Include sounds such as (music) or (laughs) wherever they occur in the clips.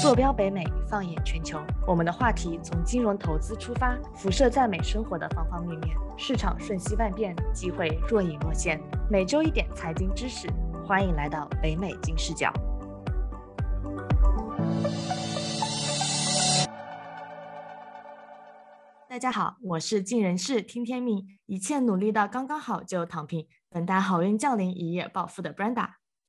坐标北美，放眼全球。我们的话题从金融投资出发，辐射在美生活的方方面面。市场瞬息万变，机会若隐若现。每周一点财经知识，欢迎来到北美金视角。大家好，我是尽人事听天命，一切努力到刚刚好就躺平，等待好运降临，一夜暴富的 Brenda。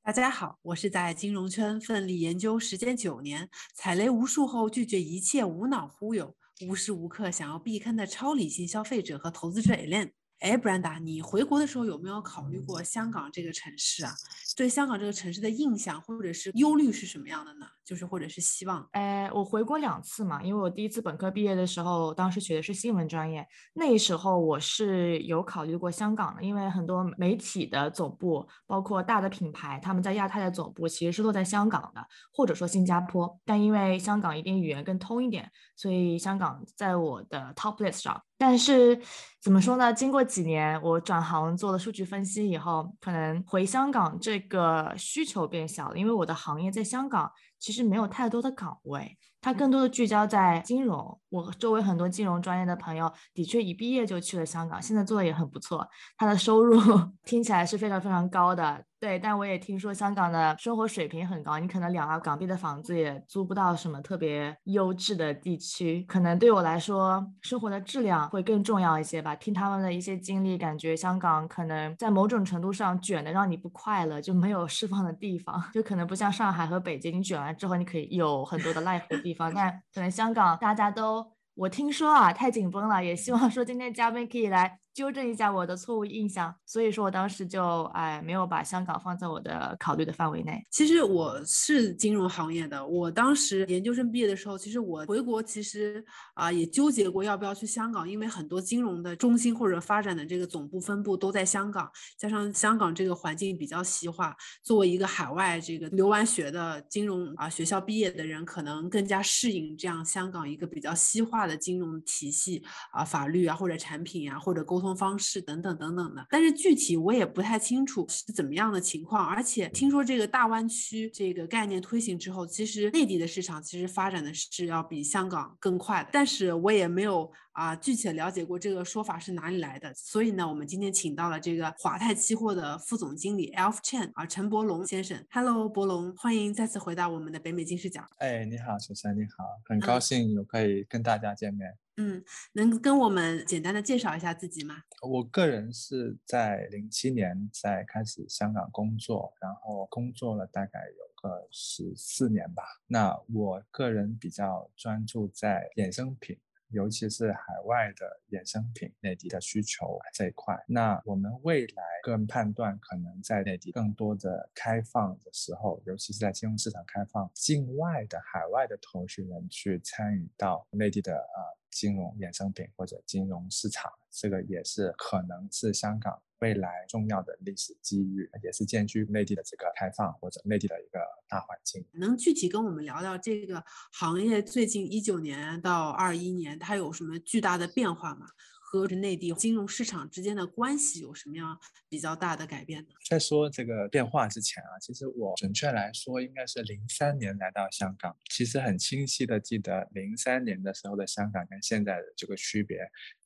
大家好，我是在金融圈奋力研究时间九年，踩雷无数后拒绝一切无脑忽悠，无时无刻想要避坑的超理性消费者和投资者 Alan。哎，Brenda，你回国的时候有没有考虑过香港这个城市啊？对香港这个城市的印象或者是忧虑是什么样的呢？就是或者是希望？哎，我回国两次嘛，因为我第一次本科毕业的时候，当时学的是新闻专业，那时候我是有考虑过香港的，因为很多媒体的总部，包括大的品牌，他们在亚太的总部其实是落在香港的，或者说新加坡，但因为香港一定语言更通一点，所以香港在我的 top list 上。但是怎么说呢？经过几年我转行做了数据分析以后，可能回香港这个需求变小了，因为我的行业在香港其实没有太多的岗位。它更多的聚焦在金融，我周围很多金融专业的朋友的确一毕业就去了香港，现在做的也很不错，他的收入 (laughs) 听起来是非常非常高的。对，但我也听说香港的生活水平很高，你可能两万港币的房子也租不到什么特别优质的地区。可能对我来说，生活的质量会更重要一些吧。听他们的一些经历，感觉香港可能在某种程度上卷的让你不快乐，就没有释放的地方，就可能不像上海和北京，你卷完之后你可以有很多的 life 的地方。但可能香港大家都，我听说啊太紧绷了，也希望说今天嘉宾可以来。纠正一下我的错误印象，所以说我当时就哎没有把香港放在我的考虑的范围内。其实我是金融行业的，我当时研究生毕业的时候，其实我回国其实啊也纠结过要不要去香港，因为很多金融的中心或者发展的这个总部分部都在香港，加上香港这个环境比较西化，作为一个海外这个留完学的金融啊学校毕业的人，可能更加适应这样香港一个比较西化的金融体系啊法律啊或者产品啊或者沟通。方式等等等等的，但是具体我也不太清楚是怎么样的情况。而且听说这个大湾区这个概念推行之后，其实内地的市场其实发展的是要比香港更快的。但是我也没有啊具体的了解过这个说法是哪里来的。所以呢，我们今天请到了这个华泰期货的副总经理 Alf Chen 啊陈伯龙先生。Hello，伯龙，欢迎再次回到我们的北美金视角。哎，你好，小三，你好，很高兴有可以跟大家见面。嗯，嗯能跟我们简单的介绍一下自己吗？我个人是在零七年在开始香港工作，然后工作了大概有个十四年吧。那我个人比较专注在衍生品。尤其是海外的衍生品内地的需求这一块，那我们未来个人判断，可能在内地更多的开放的时候，尤其是在金融市场开放，境外的海外的投资人去参与到内地的啊金融衍生品或者金融市场，这个也是可能是香港。未来重要的历史机遇，也是兼具内地的这个开放或者内地的一个大环境。能具体跟我们聊聊这个行业最近一九年到二一年它有什么巨大的变化吗？和内地金融市场之间的关系有什么样比较大的改变呢？在说这个变化之前啊，其实我准确来说应该是零三年来到香港，其实很清晰的记得零三年的时候的香港跟现在的这个区别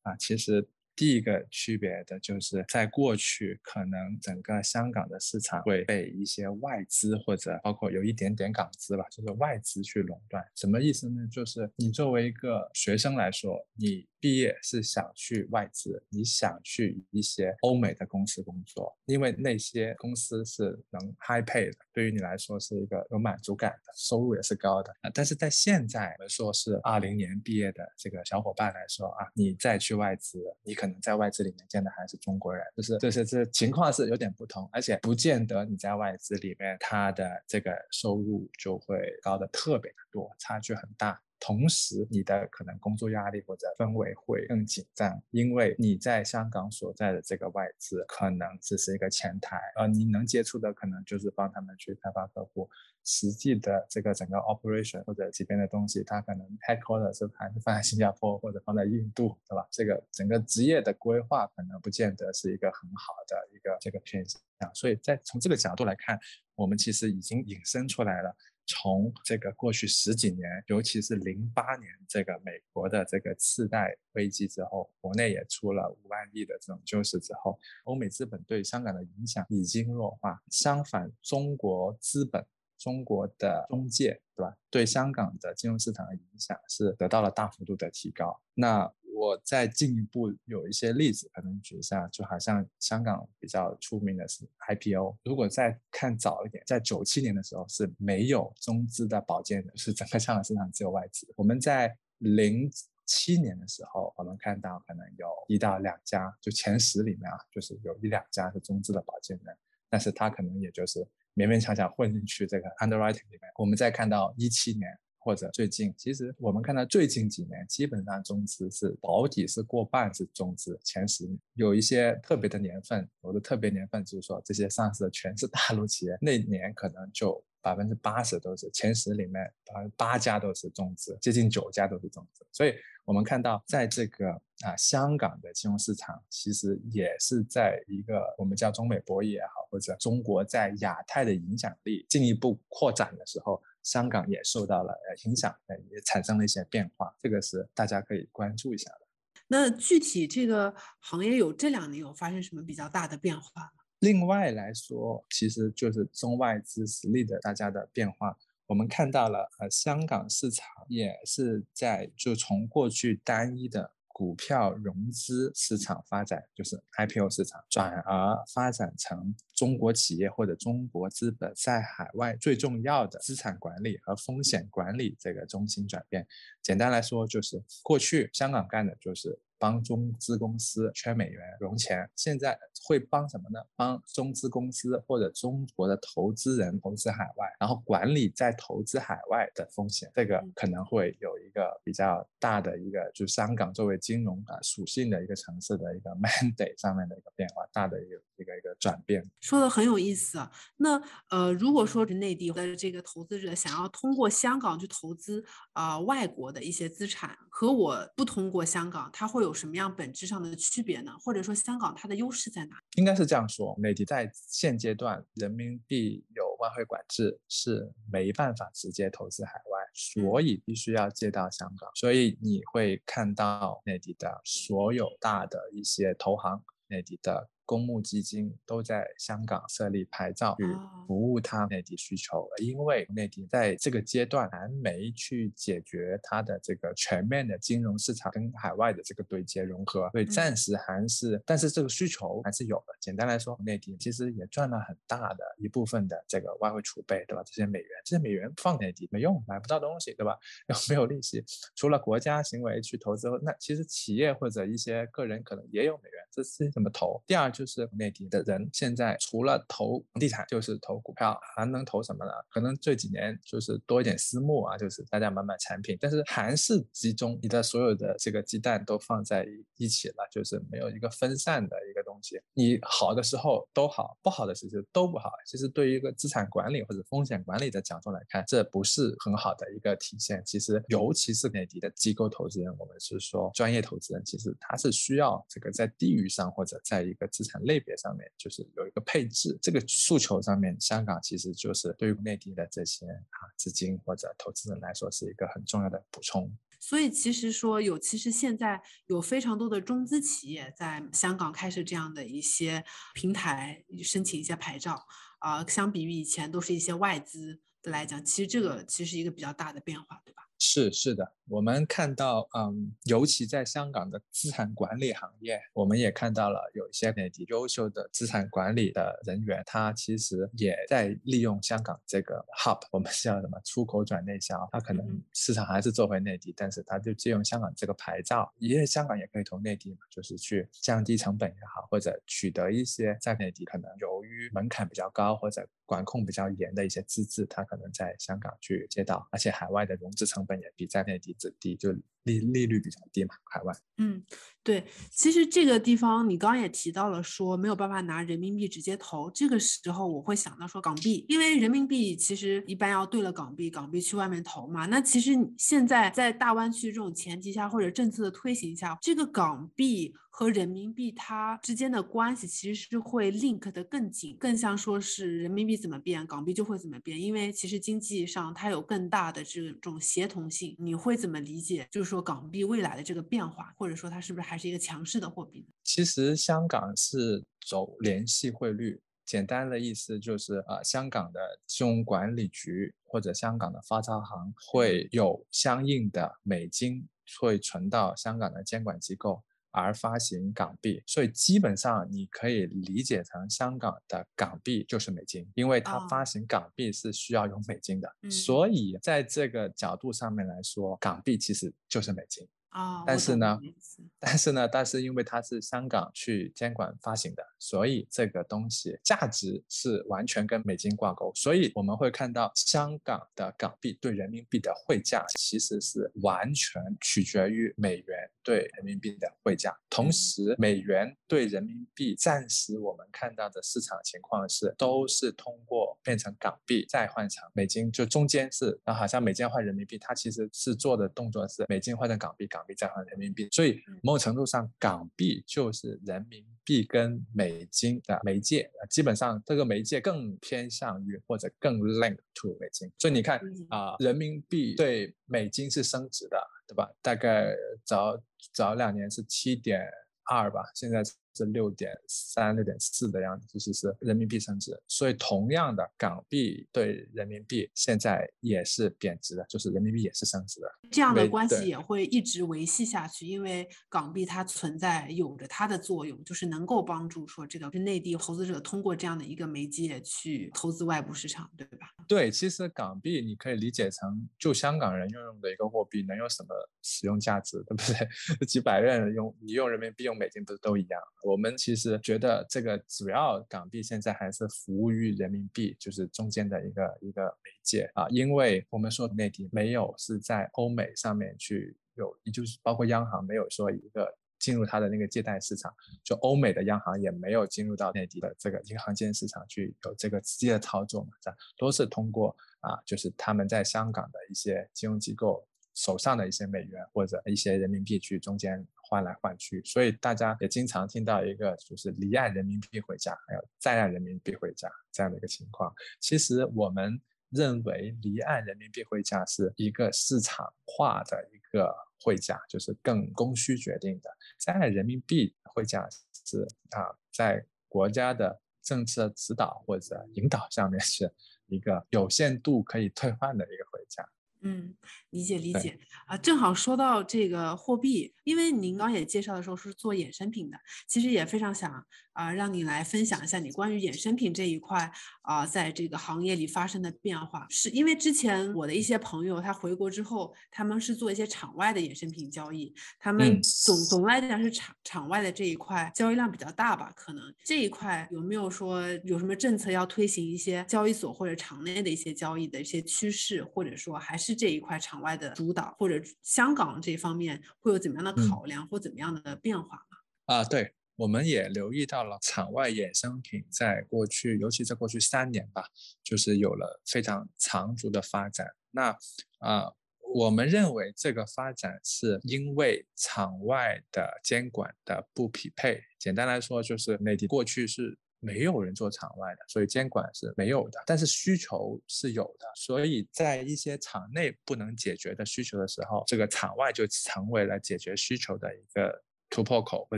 啊，其实。第一个区别的就是在过去，可能整个香港的市场会被一些外资或者包括有一点点港资吧，就是外资去垄断。什么意思呢？就是你作为一个学生来说，你。毕业是想去外资，你想去一些欧美的公司工作，因为那些公司是能 high pay 的，对于你来说是一个有满足感的，收入也是高的。但是在现在，我们说是二零年毕业的这个小伙伴来说啊，你再去外资，你可可能在外资里面见的还是中国人，就是就是这情况是有点不同，而且不见得你在外资里面他的这个收入就会高的特别的多，差距很大。同时，你的可能工作压力或者氛围会更紧张，因为你在香港所在的这个外资可能只是一个前台，呃，你能接触的可能就是帮他们去开发客户，实际的这个整个 operation 或者这边的东西，它可能 headquarters 是还是放在新加坡或者放在印度，对吧？这个整个职业的规划可能不见得是一个很好的一个这个偏向，所以在从这个角度来看，我们其实已经引申出来了。从这个过去十几年，尤其是零八年这个美国的这个次贷危机之后，国内也出了五万亿的这种救市之后，欧美资本对香港的影响已经弱化。相反，中国资本、中国的中介，对吧？对香港的金融市场的影响是得到了大幅度的提高。那我再进一步有一些例子，可能举一下，就好像香港比较出名的是 IPO。如果再看早一点，在九七年的时候是没有中资的保荐的，是整个香港市场只有外资。我们在零七年的时候，我们看到可能有一到两家，就前十里面啊，就是有一两家是中资的保荐人，但是他可能也就是勉勉强强混进去这个 underwriting 里面。我们再看到一七年。或者最近，其实我们看到最近几年，基本上中资是保底是过半是中资前十，有一些特别的年份，有的特别年份就是说这些上市的全是大陆企业，那年可能就百分之八十都是前十里面，百分之八家都是中资，接近九家都是中资。所以我们看到，在这个啊香港的金融市场，其实也是在一个我们叫中美博弈也好，或者中国在亚太的影响力进一步扩展的时候。香港也受到了影响，也产生了一些变化，这个是大家可以关注一下的。那具体这个行业有这两年有发生什么比较大的变化吗？另外来说，其实就是中外资实力的大家的变化，我们看到了，呃，香港市场也是在就从过去单一的。股票融资市场发展就是 IPO 市场，转而发展成中国企业或者中国资本在海外最重要的资产管理和风险管理这个中心转变。简单来说，就是过去香港干的就是。帮中资公司圈美元融钱，现在会帮什么呢？帮中资公司或者中国的投资人投资海外，然后管理在投资海外的风险。这个可能会有一个比较大的一个，就香港作为金融啊属性的一个城市的一个 (laughs) mandate 上面的一个变化，大的一个一个一个转变。说的很有意思啊。那呃，如果说是内地的这个投资者想要通过香港去投资啊外国的一些资产，和我不通过香港，它会有。什么样本质上的区别呢？或者说香港它的优势在哪？应该是这样说，内地在现阶段人民币有外汇管制，是没办法直接投资海外，所以必须要借到香港。所以你会看到内地的所有大的一些投行，内地的。公募基金都在香港设立牌照，去服务它内地需求。因为内地在这个阶段还没去解决它的这个全面的金融市场跟海外的这个对接融合，所以暂时还是，但是这个需求还是有的。简单来说，内地其实也赚了很大的一部分的这个外汇储备，对吧？这些美元，这些美元放内地没用，买不到东西，对吧？又没有利息，除了国家行为去投资，那其实企业或者一些个人可能也有美元，这是怎么投？第二。就是内地的人现在除了投房地产，就是投股票，还能投什么呢？可能这几年就是多一点私募啊，就是大家买买产品，但是还是集中你的所有的这个鸡蛋都放在一起了，就是没有一个分散的一个东西。你好的时候都好，不好的时候都不好。其实对于一个资产管理或者风险管理的角度来看，这不是很好的一个体现。其实尤其是内地的机构投资人，我们是说专业投资人，其实他是需要这个在地域上或者在一个资产类别上面就是有一个配置，这个诉求上面，香港其实就是对于内地的这些啊资金或者投资人来说是一个很重要的补充。所以其实说有，其实现在有非常多的中资企业在香港开设这样的一些平台，申请一些牌照啊，相比于以前都是一些外资的来讲，其实这个其实一个比较大的变化，对吧？是是的，我们看到，嗯，尤其在香港的资产管理行业，我们也看到了有一些内地优秀的资产管理的人员，他其实也在利用香港这个 hub，我们叫什么出口转内销，他可能市场还是做回内地，但是他就借用香港这个牌照，因为香港也可以投内地嘛，就是去降低成本也好，或者取得一些在内地可能由于门槛比较高或者管控比较严的一些资质，他可能在香港去接到，而且海外的融资成本。也比在内地低，就利利率比较低嘛，海外。嗯，对，其实这个地方你刚刚也提到了，说没有办法拿人民币直接投，这个时候我会想到说港币，因为人民币其实一般要兑了港币，港币去外面投嘛。那其实现在在大湾区这种前提下，或者政策的推行下，这个港币。和人民币它之间的关系其实是会 link 的更紧，更像说是人民币怎么变，港币就会怎么变。因为其实经济上它有更大的这种协同性。你会怎么理解？就是说港币未来的这个变化，或者说它是不是还是一个强势的货币？其实香港是走联系汇率，简单的意思就是啊，香港的金融管理局或者香港的发钞行会有相应的美金会存到香港的监管机构。而发行港币，所以基本上你可以理解成香港的港币就是美金，因为它发行港币是需要用美金的，所以在这个角度上面来说，港币其实就是美金。啊，但是呢，(laughs) 但是呢，但是因为它是香港去监管发行的，所以这个东西价值是完全跟美金挂钩，所以我们会看到香港的港币对人民币的汇价其实是完全取决于美元对人民币的汇价，同时美元对人民币暂时我们看到的市场情况是都是通过变成港币再换成美金，就中间是啊，好像美金换人民币，它其实是做的动作是美金换成港币，港。币再换人民币，所以某种程度上，港币就是人民币跟美金的媒介。基本上，这个媒介更偏向于或者更 link to 美金。所以你看啊，人民币对美金是升值的，对吧？大概早早两年是七点二吧，现在。是六点三、六点四的样子，就是是人民币升值，所以同样的港币对人民币现在也是贬值的，就是人民币也是升值的。这样的关系也会一直维系下去，因为港币它存在有着它的作用，就是能够帮助说这个是内地投资者通过这样的一个媒介去投资外部市场，对吧？对，其实港币你可以理解成就香港人用用的一个货币，能有什么使用价值，对不对？(laughs) 几百万人用，你用人民币用美金不是都一样？我们其实觉得这个主要港币现在还是服务于人民币，就是中间的一个一个媒介啊，因为我们说内地没有是在欧美上面去有，也就是包括央行没有说一个进入它的那个借贷市场，就欧美的央行也没有进入到内地的这个银行间市场去有这个直接的操作嘛，这都是通过啊，就是他们在香港的一些金融机构。手上的一些美元或者一些人民币去中间换来换去，所以大家也经常听到一个就是离岸人民币汇价，还有在岸人民币汇价这样的一个情况。其实我们认为离岸人民币汇价是一个市场化的一个汇价，就是更供需决定的。在岸人民币汇价是啊，在国家的政策指导或者引导下面是一个有限度可以兑换的一个汇价。嗯，理解理解啊，正好说到这个货币，因为您刚也介绍的时候是做衍生品的，其实也非常想啊让你来分享一下你关于衍生品这一块啊，在这个行业里发生的变化。是因为之前我的一些朋友他回国之后，他们是做一些场外的衍生品交易，他们总总来讲是场场外的这一块交易量比较大吧？可能这一块有没有说有什么政策要推行一些交易所或者场内的一些交易的一些趋势，或者说还是？这一块场外的主导，或者香港这方面会有怎么样的考量或怎么样的变化吗？啊，对，我们也留意到了场外衍生品在过去，尤其在过去三年吧，就是有了非常长足的发展。那啊，我们认为这个发展是因为场外的监管的不匹配。简单来说，就是内地过去是。没有人做场外的，所以监管是没有的，但是需求是有的，所以在一些场内不能解决的需求的时候，这个场外就成为了解决需求的一个。突破口或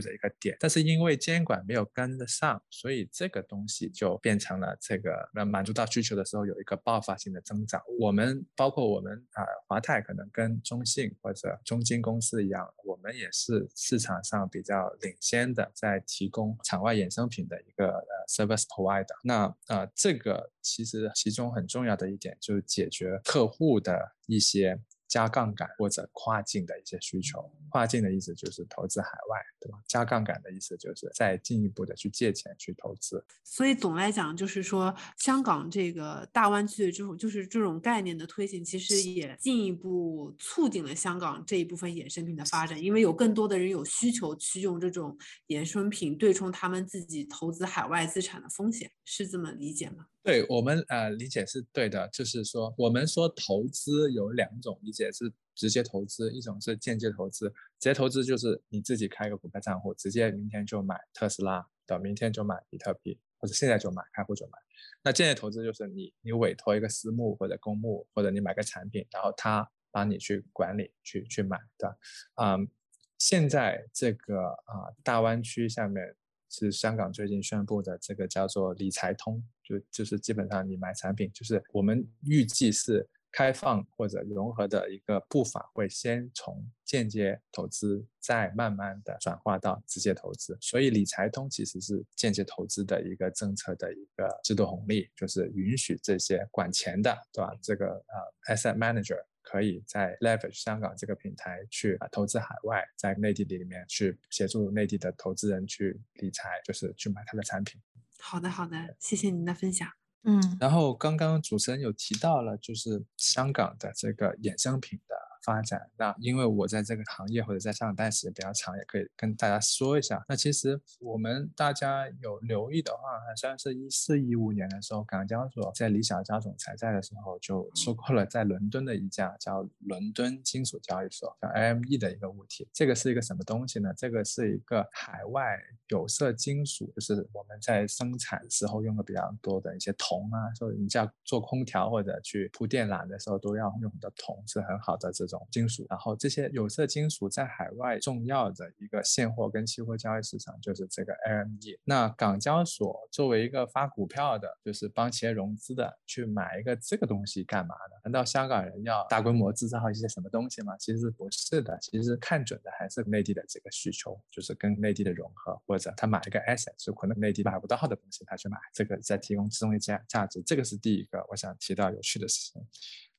者一个点，但是因为监管没有跟得上，所以这个东西就变成了这个那满足到需求的时候有一个爆发性的增长。我们包括我们啊，华泰可能跟中信或者中金公司一样，我们也是市场上比较领先的，在提供场外衍生品的一个呃 service provider。那啊，这个其实其中很重要的一点就是解决客户的一些。加杠杆或者跨境的一些需求。跨境的意思就是投资海外，对吧？加杠杆的意思就是再进一步的去借钱去投资。所以总来讲，就是说香港这个大湾区的这种就是这种概念的推行，其实也进一步促进了香港这一部分衍生品的发展，因为有更多的人有需求去用这种衍生品对冲他们自己投资海外资产的风险，是这么理解吗？对我们呃理解是对的，就是说我们说投资有两种理解，是直接投资，一种是间接投资。直接投资就是你自己开个股票账户，直接明天就买特斯拉的，明天就买比特币，或者现在就买，开户就买。那间接投资就是你你委托一个私募或者公募，或者你买个产品，然后他帮你去管理去去买的。嗯，现在这个啊大湾区下面。是香港最近宣布的这个叫做理财通，就就是基本上你买产品，就是我们预计是开放或者融合的一个步伐，会先从间接投资，再慢慢的转化到直接投资。所以理财通其实是间接投资的一个政策的一个制度红利，就是允许这些管钱的，对吧？这个呃 asset manager。可以在 leverage 香港这个平台去投资海外，在内地里面去协助内地的投资人去理财，就是去买他的产品。好的，好的，谢谢您的分享。嗯，然后刚刚主持人有提到了，就是香港的这个衍生品的。发展那，因为我在这个行业或者在香港待时间比较长，也可以跟大家说一下。那其实我们大家有留意的话，好像是一四一五年的时候，港交所在李小加总裁在的时候，就收购了在伦敦的一家叫伦敦金属交易所，叫 LME 的一个物体。这个是一个什么东西呢？这个是一个海外有色金属，就是我们在生产时候用的比较多的一些铜啊，所以你像做空调或者去铺电缆的时候都要用的铜，是很好的这种。金属，然后这些有色金属在海外重要的一个现货跟期货交易市场就是这个 LME。那港交所作为一个发股票的，就是帮企业融资的，去买一个这个东西干嘛呢？难道香港人要大规模制造一些什么东西吗？其实不是的，其实看准的还是内地的这个需求，就是跟内地的融合，或者他买一个 asset 是可能内地买不到的东西，他去买这个，再提供其中一价价值。这个是第一个我想提到有趣的事情。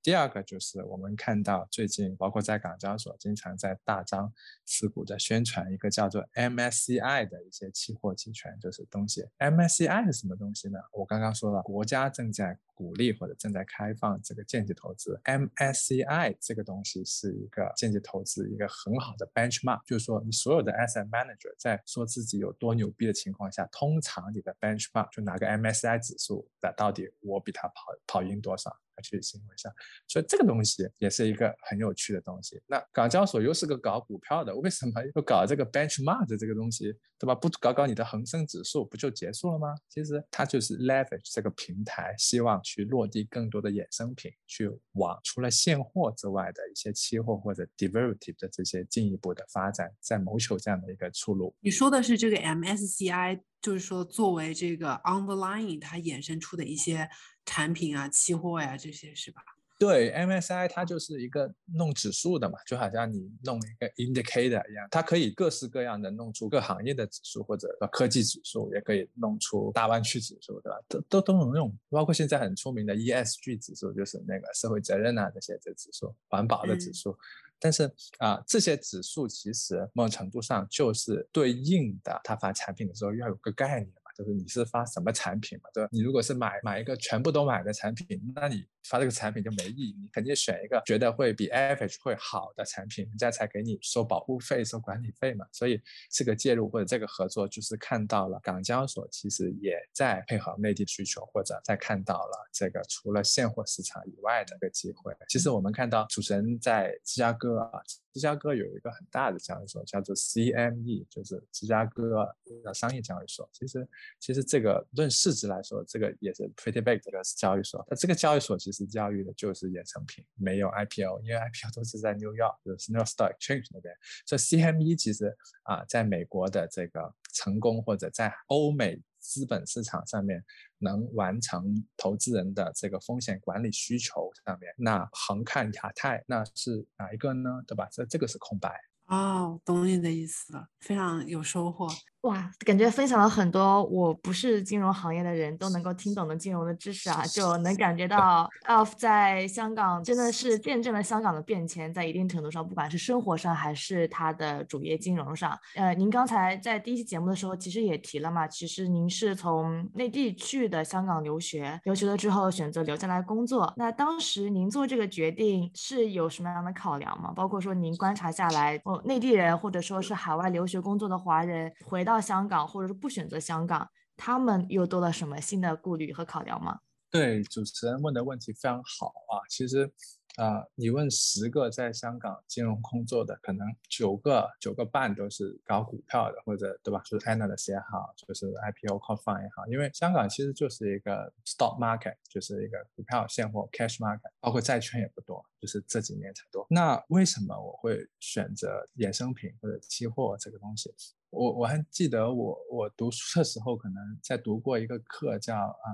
第二个就是我们看到最近，包括在港交所，经常在大张旗鼓的宣传一个叫做 MSCI 的一些期货期权，就是东西。MSCI 是什么东西呢？我刚刚说了，国家正在鼓励或者正在开放这个间接投资。MSCI 这个东西是一个间接投资一个很好的 benchmark，就是说你所有的 asset manager 在说自己有多牛逼的情况下，通常你的 benchmark 就拿个 MSCI 指数，那到底我比他跑跑赢多少？去行为上，所以这个东西也是一个很有趣的东西。那港交所又是个搞股票的，为什么又搞这个 benchmark 这个东西，对吧？不搞搞你的恒生指数，不就结束了吗？其实它就是 leverage 这个平台，希望去落地更多的衍生品，去往除了现货之外的一些期货或者 derivative 的这些进一步的发展，在谋求这样的一个出路。你说的是这个 MSCI，就是说作为这个 underlying 它衍生出的一些。产品啊，期货呀，这些是吧？对，MSI 它就是一个弄指数的嘛，就好像你弄一个 indicator 一样，它可以各式各样的弄出各行业的指数，或者科技指数，也可以弄出大湾区指数，对吧？都都都能用，包括现在很出名的 ESG 指数，就是那个社会责任啊这些的指数，环保的指数。但是啊，这些指数其实某种程度上就是对应的，他发产品的时候要有个概念嘛。就是你是发什么产品嘛，对吧？你如果是买买一个全部都买的产品，那你发这个产品就没意义。你肯定选一个觉得会比 AFH 会好的产品，人家才给你收保护费、收管理费嘛。所以这个介入或者这个合作，就是看到了港交所其实也在配合内地需求，或者在看到了这个除了现货市场以外的一个机会。其实我们看到主持人在芝加哥啊。芝加哥有一个很大的交易所，叫做 CME，就是芝加哥的商业交易所。其实，其实这个论市值来说，这个也是 pretty big 这个交易所。那这个交易所其实教育的就是衍生品，没有 IPO，因为 IPO 都是在 New York，就是 New York Stock Exchange 那边。所以 CME 其实啊，在美国的这个成功，或者在欧美。资本市场上面能完成投资人的这个风险管理需求上面，那横看亚太，那是哪一个呢？对吧？这这个是空白。哦，懂你的意思了，非常有收获。哇，感觉分享了很多我不是金融行业的人都能够听懂的金融的知识啊，就能感觉到 Alf 在香港真的是见证了香港的变迁，在一定程度上，不管是生活上还是他的主业金融上。呃，您刚才在第一期节目的时候其实也提了嘛，其实您是从内地去的香港留学，留学了之后选择留下来工作。那当时您做这个决定是有什么样的考量吗？包括说您观察下来，哦，内地人或者说是海外留学工作的华人回到香港，或者是不选择香港，他们又多了什么新的顾虑和考量吗？对，主持人问的问题非常好啊。其实，啊，你问十个在香港金融工作的，可能九个九个半都是搞股票的，或者对吧？就是 analyst 也好，就是 IPO call fund 也好。因为香港其实就是一个 stock market，就是一个股票现货 cash market，包括债券也不多，就是这几年才多。那为什么我会选择衍生品或者期货这个东西？我我还记得我我读书的时候，可能在读过一个课叫啊。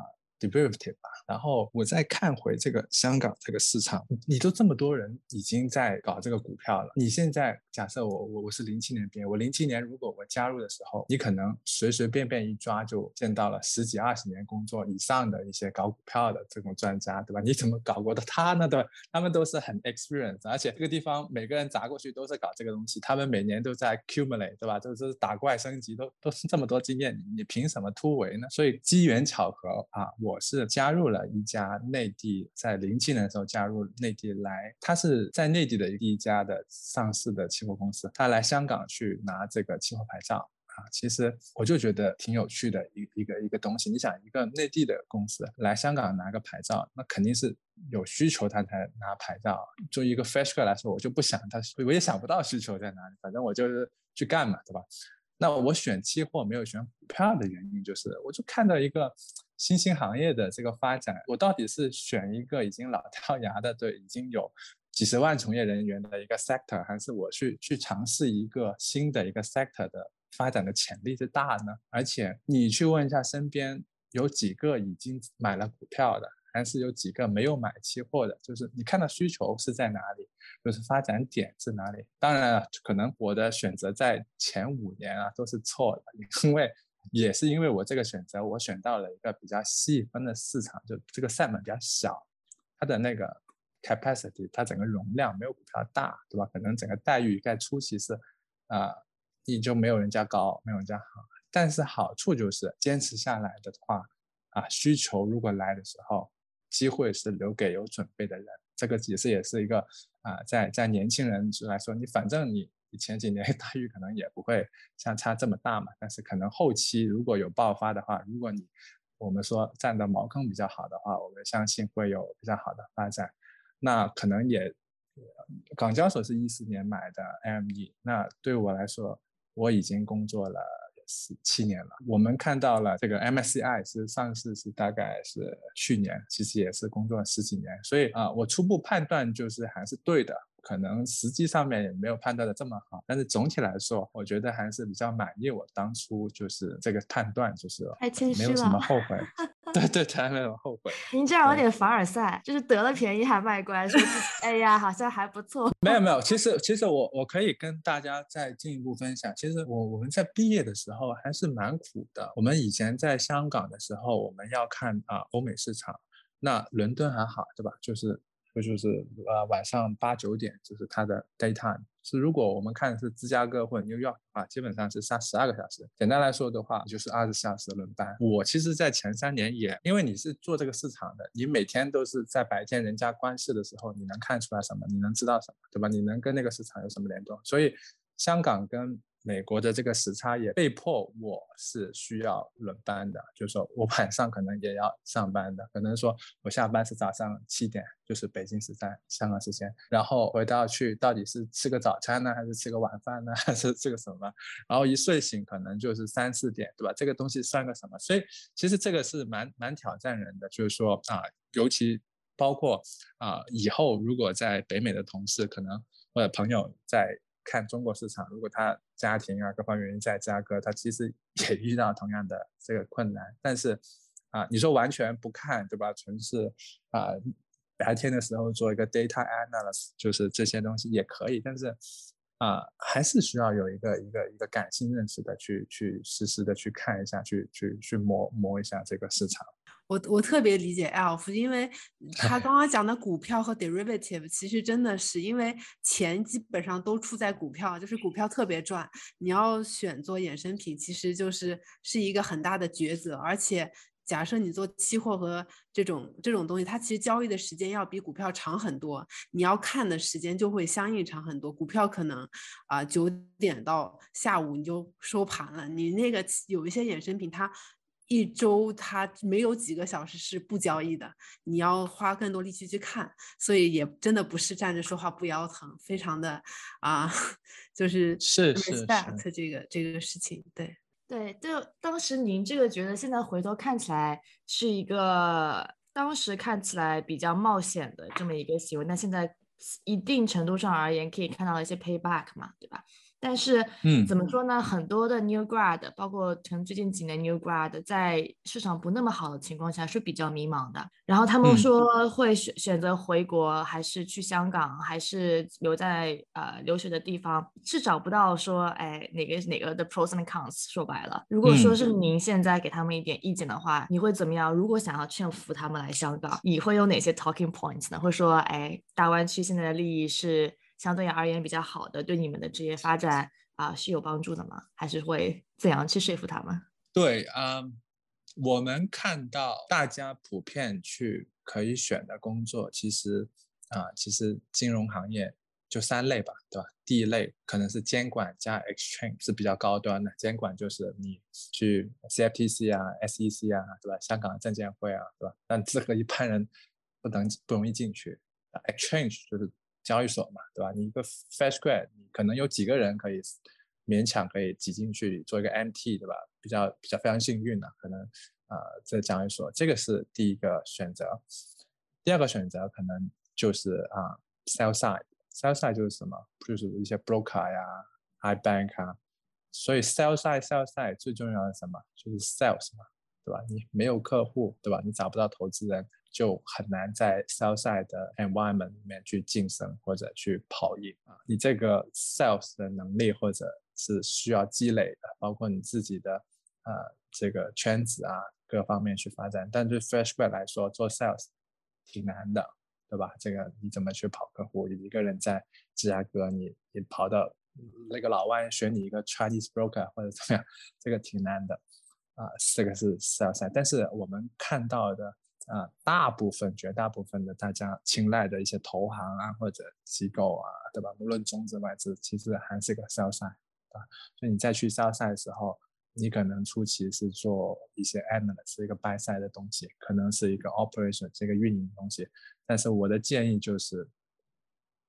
Derivative 吧，然后我再看回这个香港这个市场，你都这么多人已经在搞这个股票了，你现在假设我我我是零七年毕业，我零七年如果我加入的时候，你可能随随便便一抓就见到了十几二十年工作以上的一些搞股票的这种专家，对吧？你怎么搞过的他呢？对吧？他们都是很 experience，而且这个地方每个人砸过去都是搞这个东西，他们每年都在 cumulate，对吧？就是打怪升级，都都是这么多经验，你凭什么突围呢？所以机缘巧合啊，我。我是加入了一家内地，在零七年的时候加入内地来，他是在内地的第一家的上市的期货公司，他来香港去拿这个期货牌照啊。其实我就觉得挺有趣的一一个一个东西。你想，一个内地的公司来香港拿个牌照，那肯定是有需求他才拿牌照。作为一个 fresh girl 来说，我就不想他，我也想不到需求在哪里，反正我就是去干嘛，对吧？那我选期货没有选股票的原因，就是我就看到一个新兴行业的这个发展，我到底是选一个已经老掉牙的，对，已经有几十万从业人员的一个 sector，还是我去去尝试一个新的一个 sector 的发展的潜力是大呢？而且你去问一下身边有几个已经买了股票的。还是有几个没有买期货的，就是你看到需求是在哪里，就是发展点是哪里。当然了，可能我的选择在前五年啊都是错的，因为也是因为我这个选择，我选到了一个比较细分的市场，就这个 segment 比较小，它的那个 capacity，它整个容量没有股票大，对吧？可能整个待遇在初期是啊，你就没有人家高，没有人家好。但是好处就是坚持下来的话啊，需求如果来的时候。机会是留给有准备的人，这个其实也是一个啊，在在年轻人来说，你反正你前几年待遇可能也不会相差这么大嘛，但是可能后期如果有爆发的话，如果你我们说占的茅坑比较好的话，我们相信会有比较好的发展。那可能也港交所是一四年买的 ME，那对我来说，我已经工作了。十七年了，我们看到了这个 MSCI 是上市是大概是去年，其实也是工作了十几年，所以啊，我初步判断就是还是对的。可能实际上面也没有判断的这么好，但是总体来说，我觉得还是比较满意。我当初就是这个判断，就是没有什么后悔。(laughs) 对对，才没有后悔。(laughs) 您这样有点凡尔赛，就是得了便宜还卖乖，说哎呀，好像还不错。没有没有，其实其实我我可以跟大家再进一步分享。其实我我们在毕业的时候还是蛮苦的。我们以前在香港的时候，我们要看啊欧美市场，那伦敦还好，对吧？就是。这就是呃晚上八九点，就是它的 daytime。是如果我们看的是芝加哥或者 New York 的话，基本上是三十二个小时。简单来说的话，就是二十四小时轮班。我其实，在前三年也，因为你是做这个市场的，你每天都是在白天人家关市的时候，你能看出来什么？你能知道什么？对吧？你能跟那个市场有什么联动？所以香港跟美国的这个时差也被迫，我是需要轮班的，就是说我晚上可能也要上班的，可能说我下班是早上七点，就是北京时间、香港时间，然后回到去到底是吃个早餐呢，还是吃个晚饭呢，(laughs) 还是这个什么？然后一睡醒可能就是三四点，对吧？这个东西算个什么？所以其实这个是蛮蛮挑战人的，就是说啊，尤其包括啊以后如果在北美的同事可能或者朋友在。看中国市场，如果他家庭啊各方面原因在加哥，他其实也遇到同样的这个困难。但是啊，你说完全不看，对吧？纯是啊，白天的时候做一个 data analysis，就是这些东西也可以。但是啊，还是需要有一个一个一个感性认识的去去实时的去看一下，去去去摸摸一下这个市场。我我特别理解 Alf，因为 (laughs) 他刚刚讲的股票和 derivative，其实真的是因为钱基本上都出在股票，就是股票特别赚，你要选做衍生品，其实就是是一个很大的抉择。而且假设你做期货和这种这种东西，它其实交易的时间要比股票长很多，你要看的时间就会相应长很多。股票可能啊九点到下午你就收盘了，你那个有一些衍生品它。一周它没有几个小时是不交易的，你要花更多力气去看，所以也真的不是站着说话不腰疼，非常的啊，(laughs) 就是是是 respect 这个这个事情，对对，就当时您这个觉得现在回头看起来是一个当时看起来比较冒险的这么一个行为，那现在一定程度上而言可以看到一些 payback 嘛，对吧？但是，嗯，怎么说呢？很多的 new grad，包括可能最近几年 new grad，在市场不那么好的情况下是比较迷茫的。然后他们说会选选择回国，还是去香港，还是留在呃留学的地方，是找不到说，哎，哪个哪个的 pros and cons。说白了，如果说是您现在给他们一点意见的话，你会怎么样？如果想要劝服他们来香港，你会有哪些 talking points 呢？会说，哎，大湾区现在的利益是？相对而言比较好的，对你们的职业发展啊是有帮助的吗？还是会怎样去说服他们？对啊，我们看到大家普遍去可以选的工作，其实啊，其实金融行业就三类吧，对吧？第一类可能是监管加 exchange 是比较高端的，监管就是你去 CFTC 啊、SEC 啊，对吧？香港证监会啊，对吧？但这个一般人不能不容易进去，exchange 就是。交易所嘛，对吧？你一个 fresh grad，你可能有几个人可以勉强可以挤进去做一个 MT，对吧？比较比较非常幸运的，可能呃在交易所这个是第一个选择。第二个选择可能就是啊 sell side，sell side 就是什么？就是一些 broker 呀，i bank 啊。所以 sell side sell side 最重要的什么？就是 sales 嘛，对吧？你没有客户，对吧？你找不到投资人。就很难在 sales side 的 environment 里面去晋升或者去跑赢啊！你这个 sales 的能力或者是需要积累的，包括你自己的呃这个圈子啊各方面去发展。但对 fresh grad 来说，做 sales 挺难的，对吧？这个你怎么去跑客户？你一个人在芝加哥，你你跑到那个老外选你一个 Chinese broker 或者怎么样，这个挺难的啊！这个是 sales side，但是我们看到的。啊，大部分、绝大部分的大家青睐的一些投行啊，或者机构啊，对吧？无论中资外资，其实还是个 sell side，啊，所以你再去 sell side 的时候，你可能初期是做一些 analyst，是一个 buy side 的东西，可能是一个 operation，这个运营东西。但是我的建议就是，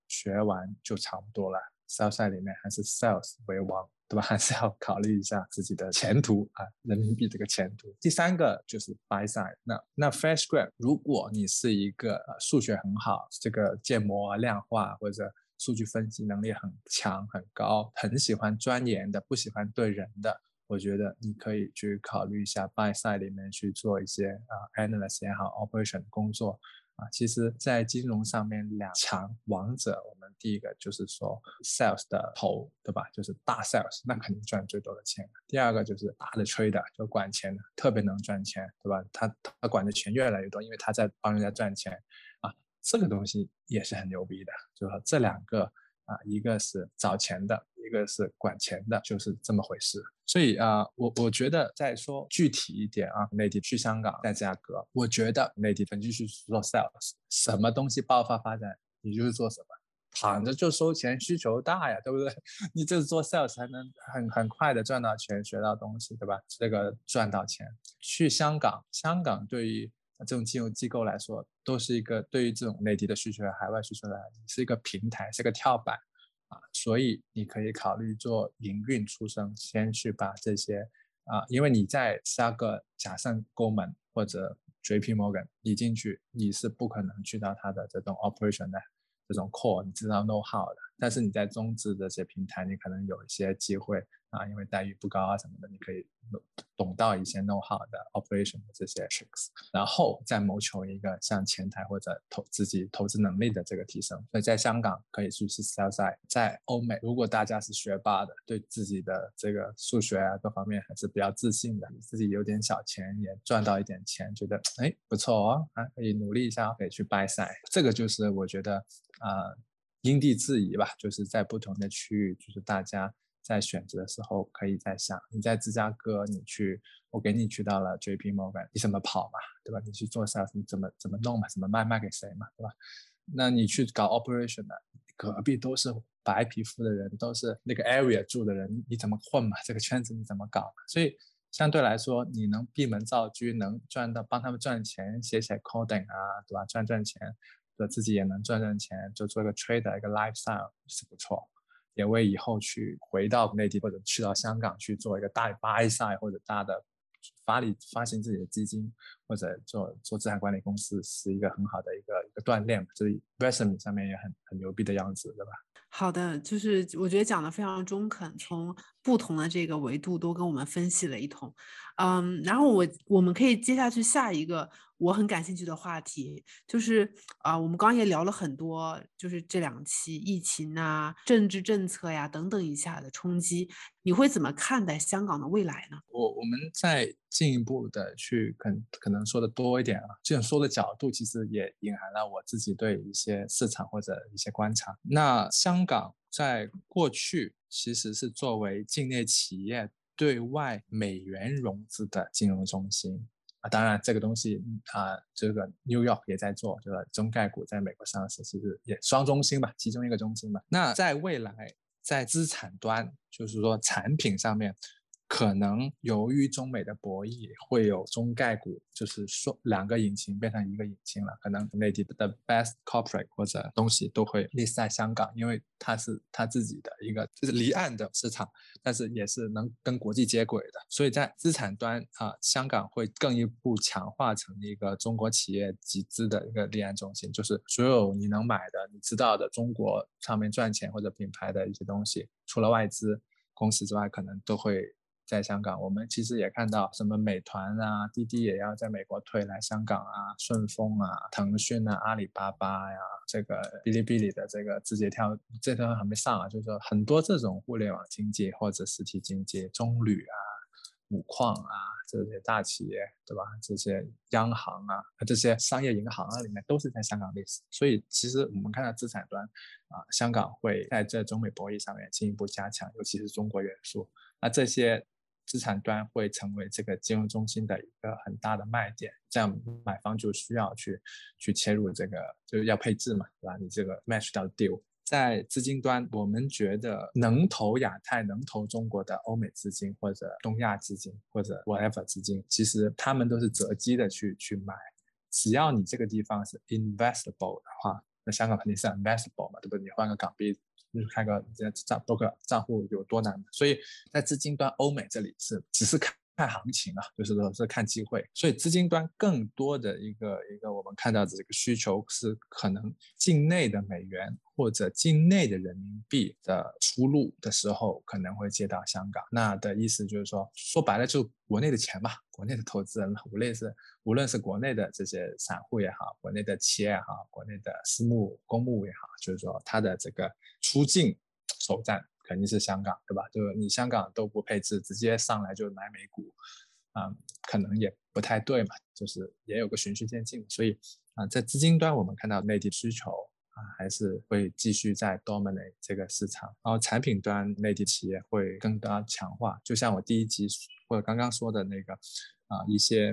学完就差不多了，sell side 里面还是 sales 为王。对吧？(laughs) 还是要考虑一下自己的前途啊，人民币这个前途。第三个就是 buy side，那那 fresh grad，如果你是一个数学很好，这个建模量化或者数据分析能力很强很高，很喜欢钻研的，不喜欢对人的，我觉得你可以去考虑一下 buy side 里面去做一些啊 analyst 也好，operation 工作。啊，其实，在金融上面，两强王者，我们第一个就是说 sales 的头，对吧？就是大 sales，那肯定赚最多的钱。第二个就是大的 trader，就管钱的，特别能赚钱，对吧？他他管的钱越来越多，因为他在帮人家赚钱。啊，这个东西也是很牛逼的，就说这两个啊，一个是找钱的。一个是管钱的，就是这么回事。所以啊，我我觉得再说具体一点啊，内地去香港，在价格，我觉得内地分继续做 sales，什么东西爆发发展，你就是做什么，躺着就收钱，需求大呀，对不对？(laughs) 你就是做 sales 才能很很快的赚到钱，学到东西，对吧？这个赚到钱。去香港，香港对于这种金融机构来说，都是一个对于这种内地的需求、海外需求来，是一个平台，是个跳板。所以你可以考虑做营运出身，先去把这些啊，因为你在三个假设 Goldman 或者 JP Morgan 你进去，你是不可能去到它的这种 operation 的这种 core，你知道 know how 的，但是你在中资这些平台，你可能有一些机会啊，因为待遇不高啊什么的，你可以懂到一些 know how 的 operation 的这些 tricks，然后再谋求一个像前台或者投自己投资能力的这个提升。所以在香港可以去是 sell side，在欧美如果大家是学霸的，对自己的这个数学啊各方面还是比较自信的，自己有点小钱也赚到一点钱，觉得哎不错哦，还可以努力一下，可以去 buy side。这个就是我觉得啊因地制宜吧，就是在不同的区域，就是大家。在选择的时候，可以在想，你在芝加哥，你去，我给你去到了 JP Morgan，你怎么跑嘛，对吧？你去做 sales，你怎么怎么弄嘛，怎么卖卖给谁嘛，对吧？那你去搞 operation 的，隔壁都是白皮肤的人，都是那个 area 住的人，你怎么混嘛？这个圈子你怎么搞？所以相对来说，你能闭门造车，能赚到帮他们赚钱，写写 coding 啊，对吧？赚赚钱，对自己也能赚赚钱，就做一个 trader，一个 lifestyle 是不错。也为以后去回到内地或者去到香港去做一个大的 buy side 或者大的发力发行自己的基金或者做做资产管理公司是一个很好的一个一个锻炼，所以 resume 上面也很很牛逼的样子，对吧？好的，就是我觉得讲的非常中肯，从不同的这个维度都跟我们分析了一通，嗯，然后我我们可以接下去下一个我很感兴趣的话题，就是啊，我们刚刚也聊了很多，就是这两期疫情啊、政治政策呀等等一下的冲击，你会怎么看待香港的未来呢？我我们再进一步的去可可能说的多一点啊，这样说的角度其实也隐含了我自己对一些市场或者一些观察。那香港在过去其实是作为境内企业对外美元融资的金融中心啊，当然这个东西啊，这个 New York 也在做，这个中概股在美国上市，其实也双中心吧，其中一个中心吧。那在未来，在资产端，就是说产品上面。可能由于中美的博弈，会有中概股，就是说两个引擎变成一个引擎了。可能内地的 best corporate 或者东西都会 list 在香港，因为它是它自己的一个就是离岸的市场，但是也是能跟国际接轨的。所以在资产端啊，香港会更一步强化成一个中国企业集资的一个离岸中心，就是所有你能买的、你知道的中国上面赚钱或者品牌的一些东西，除了外资公司之外，可能都会。在香港，我们其实也看到什么美团啊、滴滴也要在美国推来香港啊，顺丰啊、腾讯啊、阿里巴巴呀，这个哔哩哔哩的这个字节跳，这都还没上啊。就是说，很多这种互联网经济或者实体经济，中旅啊、五矿啊这些大企业，对吧？这些央行啊、这些商业银行啊，里面都是在香港历史。所以，其实我们看到资产端啊，香港会在这中美博弈上面进一步加强，尤其是中国元素。那这些。资产端会成为这个金融中心的一个很大的卖点，这样买方就需要去去切入这个，就是要配置嘛，对吧？你这个 match 到 deal，在资金端，我们觉得能投亚太、能投中国的欧美资金或者东亚资金或者 whatever 资金，其实他们都是择机的去去买，只要你这个地方是 investable 的话，那香港肯定是 investable 嘛，对不对？你换个港币。就是开个这账多个账户有多难？所以在资金端，欧美这里是只是看看行情啊，就是说是看机会。所以资金端更多的一个一个我们看到的这个需求是可能境内的美元或者境内的人民币的出路的时候，可能会接到香港。那的意思就是说，说白了就国内的钱嘛，国内的投资人，无论是无论是国内的这些散户也好，国内的企业也好，国内的私募公募也好，就是说它的这个。出境首站肯定是香港，对吧？就是你香港都不配置，直接上来就买美股，啊，可能也不太对嘛。就是也有个循序渐进，所以啊，在资金端我们看到内地需求啊，还是会继续在 dominate 这个市场。然后产品端内地企业会更加强化，就像我第一集或者刚刚说的那个啊，一些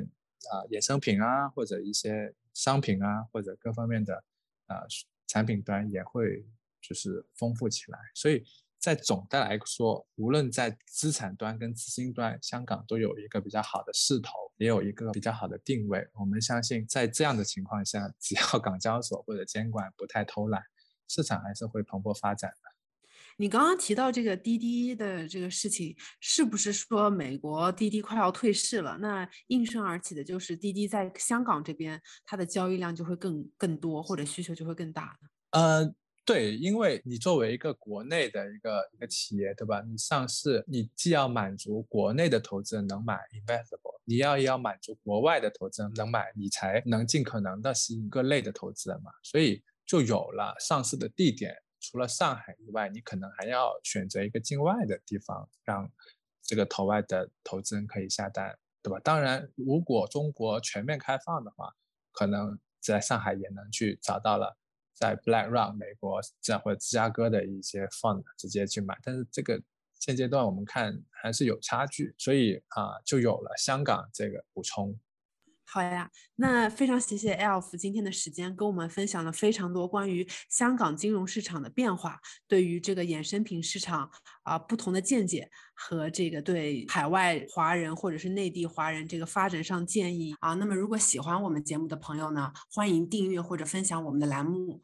啊衍生品啊，或者一些商品啊，或者各方面的啊产品端也会。就是丰富起来，所以在总的来说，无论在资产端跟资金端，香港都有一个比较好的势头，也有一个比较好的定位。我们相信，在这样的情况下，只要港交所或者监管不太偷懒，市场还是会蓬勃发展的。你刚刚提到这个滴滴的这个事情，是不是说美国滴滴快要退市了？那应声而起的就是滴滴在香港这边，它的交易量就会更更多，或者需求就会更大呢？呃。对，因为你作为一个国内的一个一个企业，对吧？你上市，你既要满足国内的投资人能买 investable，你要也要满足国外的投资人能买，你才能尽可能的吸引各类的投资人嘛。所以就有了上市的地点，除了上海以外，你可能还要选择一个境外的地方，让这个投外的投资人可以下单，对吧？当然，如果中国全面开放的话，可能在上海也能去找到了。在 BlackRock 美国这样或者芝加哥的一些 fund 直接去买，但是这个现阶段我们看还是有差距，所以啊就有了香港这个补充。好呀，那非常谢谢 Elf 今天的时间，跟我们分享了非常多关于香港金融市场的变化，对于这个衍生品市场啊不同的见解和这个对海外华人或者是内地华人这个发展上建议啊。那么如果喜欢我们节目的朋友呢，欢迎订阅或者分享我们的栏目。